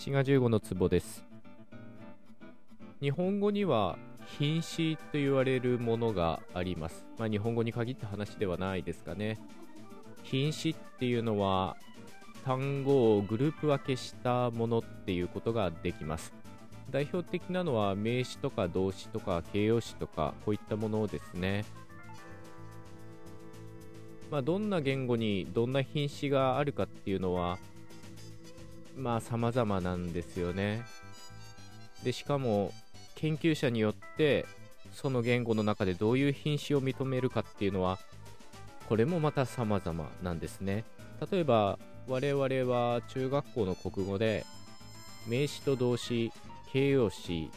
滋賀15の壺です。日本語には品詞と言われるものがあります。まあ日本語に限った話ではないですかね。品詞っていうのは単語をグループ分けしたものっていうことができます。代表的なのは名詞とか動詞とか形容詞とかこういったものですね。まあ、どんな言語にどんな品詞があるかっていうのはまあ様々なんですよね。でしかも研究者によってその言語の中でどういう品詞を認めるかっていうのはこれもまた様々なんですね。例えば我々は中学校の国語で名詞と動詞形容詞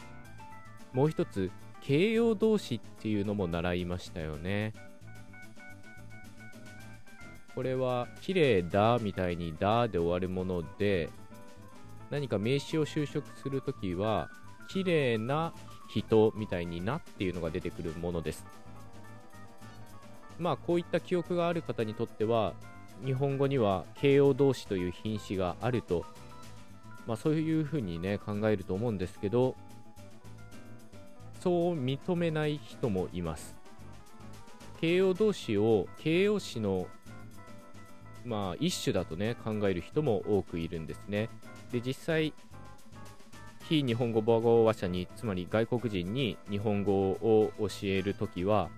もう一つ形容動詞っていうのも習いましたよね。これは綺麗だみたいにだで終わるもので何か名詞を修飾するときは綺麗な人みたいになっていうのが出てくるものです。まあこういった記憶がある方にとっては日本語には形容動詞という品詞があるとまあそういうふうにね考えると思うんですけどそう認めない人もいます。形容動詞を形容詞のまあ一種だとね考える人も多くいるんですね。で実際非日本語母語話者につまり外国人に日本語を教えるときは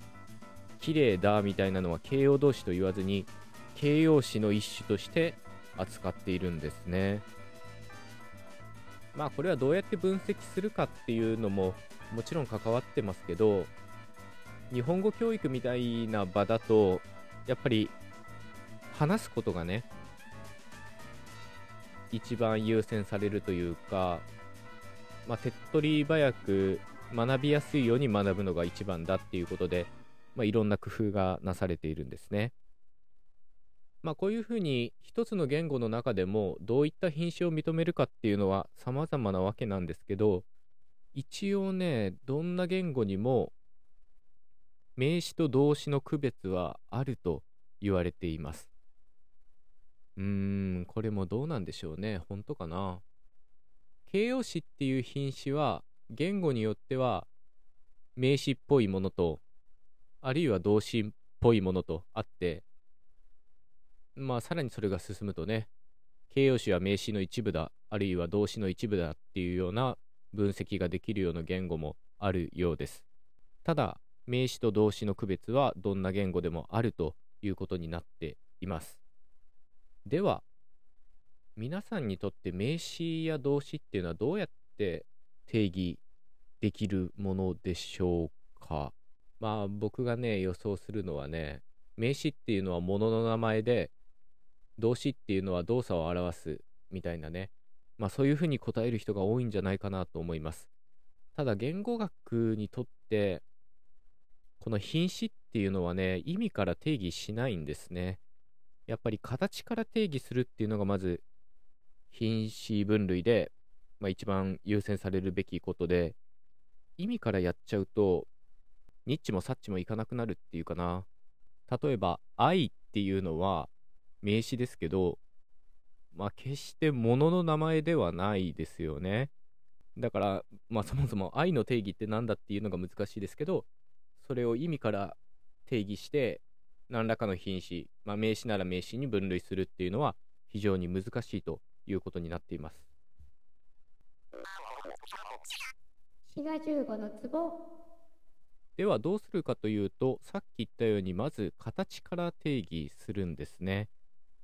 綺麗だみたいなのは形容動詞と言わずに形容詞の一種として扱っているんですね。まあこれはどうやって分析するかっていうのももちろん関わってますけど日本語教育みたいな場だとやっぱり話すことがね一番優先されるというか、まあ、手っ取り早く学びやすいように学ぶのが一番だっていうことで、まあ、いろんな工夫がなされているんですね。まあ、こういうふうに一つの言語の中でもどういった品種を認めるかっていうのは様々なわけなんですけど一応ねどんな言語にも名詞と動詞の区別はあると言われています。うーん、これもどうなんでしょうね。本当かな？形容詞っていう品詞は言語によっては名詞っぽいものとあるいは動詞っぽいものとあってまあさらにそれが進むとね形容詞は名詞の一部だあるいは動詞の一部だっていうような分析ができるような言語もあるようですただ名詞と動詞の区別はどんな言語でもあるということになっていますでは皆さんにとって名詞や動詞っていうのはどうやって定義できるものでしょうか？まあ僕がね予想するのはね名詞っていうのは物の名前で動詞っていうのは動作を表すみたいなね。まあそういうふうに答える人が多いんじゃないかなと思います。ただ言語学にとってこの品詞っていうのはね意味から定義しないんですね。やっぱり形から定義するっていうのがまず品詞分類で、まあ、一番優先されるべきことで意味からやっちゃうとニッチもサッチもいかなくなるっていうかな。例えば愛っていうのは名詞ですけどまあ決して物の名前ではないですよね。だからまあそもそも愛の定義って何だっていうのが難しいですけどそれを意味から定義して何らかの品詞、まあ、名詞なら名詞に分類するっていうのは非常に難しいということになっています。のではどうするかというとさっき言ったようにまず形から定義するんですね。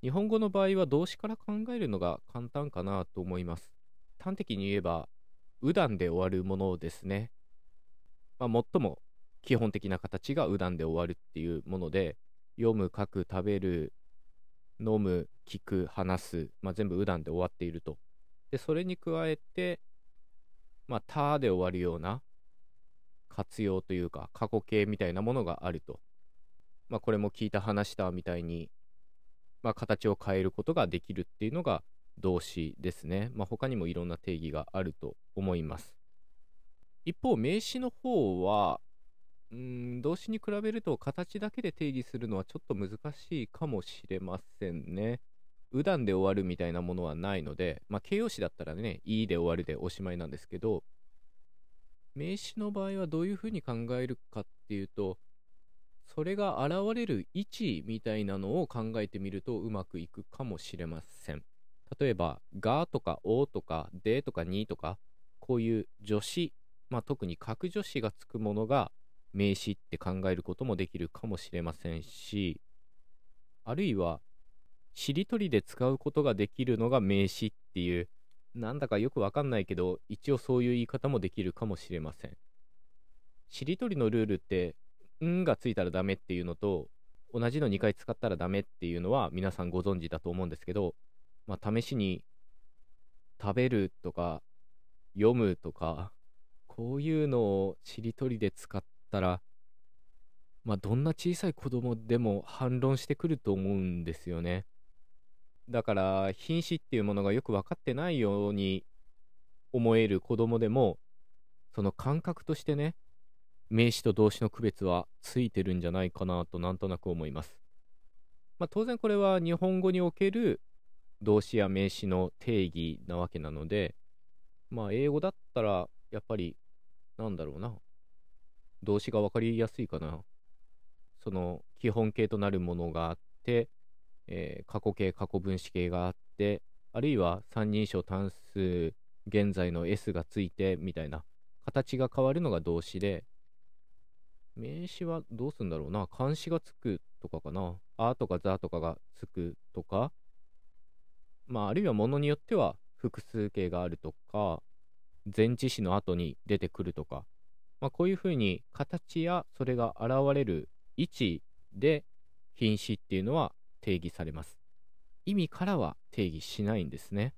日本語の場合は動詞から考えるのが簡単かなと思います。端的に言えば、うだんで終わるものですね。まあ、最も基本的な形がうだんで終わるっていうもので、読む、書く、食べる、飲む、聞く、話す、まあ、全部うだんで終わっていると。で、それに加えて、まあ、たで終わるような活用というか、過去形みたいなものがあると。まあ、これも聞いた話したみたいに、まあ、形を変えることができるっていうのが動詞ですね。まあ、他にもいろんな定義があると思います。一方、名詞の方は、うん、動詞に比べると形だけで定義するのはちょっと難しいかもしれませんね。うだんで終わるみたいなものはないので、まあ、形容詞だったらね、いいで終わるでおしまいなんですけど、名詞の場合はどういうふうに考えるかっていうと、それが現れる位置みたいなのを考えてみるとうまくいくかもしれません。例えば、がとかおとかでとかにとか、こういう助詞、まあ、特に格助詞がつくものが名詞って考えることもできるかもしれませんし、あるいは、しりとりで使うことができるのが名詞っていう、なんだかよくわかんないけど、一応そういう言い方もできるかもしれません。しりとりのルールって、んがついたらダメっていうのと、同じの2回使ったらダメっていうのは皆さんご存知だと思うんですけど、まあ、試しに、食べるとか、読むとか、こういうのをしりとりで使ったら、まあ、どんな小さい子供でも反論してくると思うんですよね。だから、品詞っていうものがよく分かってないように思える子供でも、その感覚としてね、名詞と動詞の区別はついてるんじゃないかなとなんとなく思います。まあ、当然これは日本語における動詞や名詞の定義なわけなので、まあ英語だったらやっぱりなんだろうな動詞が分かりやすいかな。その基本形となるものがあって、えー、過去形過去分詞形があってあるいは三人称単数現在の S がついてみたいな形が変わるのが動詞で名詞はどうすんだろうな漢詞がつくとかかなあとかざとかがつくとかまああるいはものによっては複数形があるとか前置詞の後に出てくるとか、まあ、こういうふうに形やそれが現れる位置で品詞っていうのは定義されます。意味からは定義しないんですね。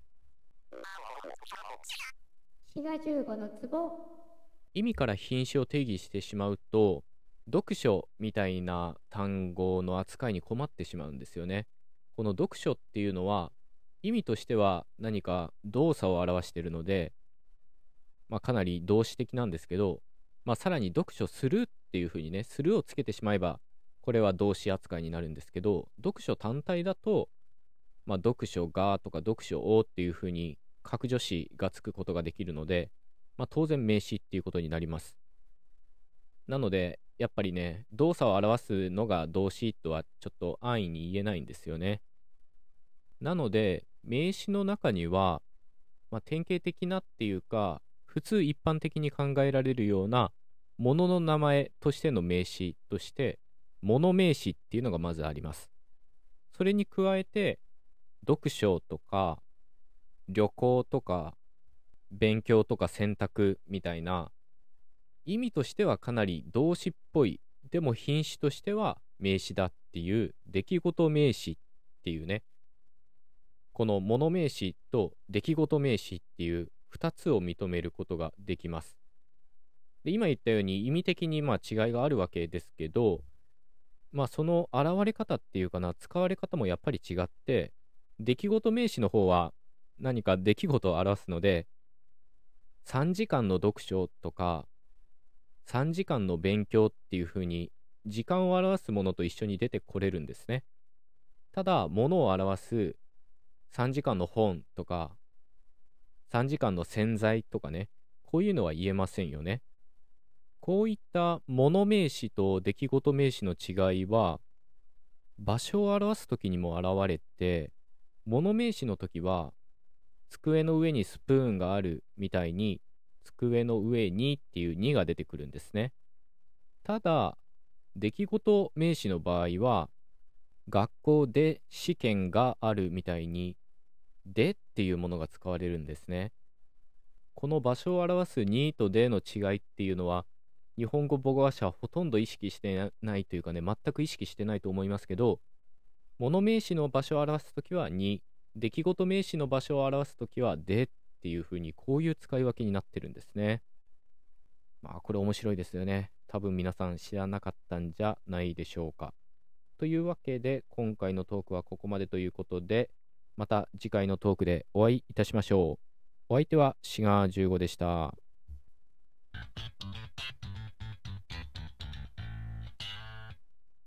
意味から品詞を定義してしまうと読書みたいな単語の扱いに困ってしまうんですよね。この読書っていうのは意味としては何か動作を表しているので、まあ、かなり動詞的なんですけど、まあ、さらに読書するっていうふうにね、するをつけてしまえば、これは動詞扱いになるんですけど、読書単体だと、まあ、読書がとか読書をっていうふうに、格助詞がつくことができるので、まあ、当然名詞っていうことになります。なので、やっぱりね、動作を表すのが動詞とはちょっと安易に言えないんですよね。なので、名詞の中には、まあ、典型的なっていうか、普通一般的に考えられるようなものの名前としての名詞として、物名詞っていうのがまずあります。それに加えて、読書とか、旅行とか、勉強とか選択みたいな、意味としてはかなり動詞っぽい、でも品詞としては名詞だっていう出来事名詞っていうね、この物名詞と出来事名詞っていう2つを認めることができます。で今言ったように意味的にまあ違いがあるわけですけど、まあその現れ方っていうかな、使われ方もやっぱり違って、出来事名詞の方は何か出来事を表すので、3時間の読書とか、3時間の勉強っていう風に時間を表すものと一緒に出てこれるんですね。ただ、ものを表す3時間の本とか、3時間の洗剤とかね、こういうのは言えませんよね。こういった物名詞と出来事名詞の違いは、場所を表す時にも現れて、物名詞の時は、机の上にスプーンがあるみたいに、机の上にっていう2が出てくるんですね。ただ、出来事名詞の場合は、学校で試験があるみたいに、でっていうものが使われるんですね。この場所を表すにとでの違いっていうのは、日本語母語話者はほとんど意識してないというかね、全く意識してないと思いますけど、物名詞の場所を表すときはに、出来事名詞の場所を表すときはでっていうふうに、こういう使い分けになってるんですね。まあ、これ面白いですよね。多分皆さん知らなかったんじゃないでしょうか。というわけで、今回のトークはここまでということで、また次回のトークでお会いいたしましょう。お相手はシガー15でした。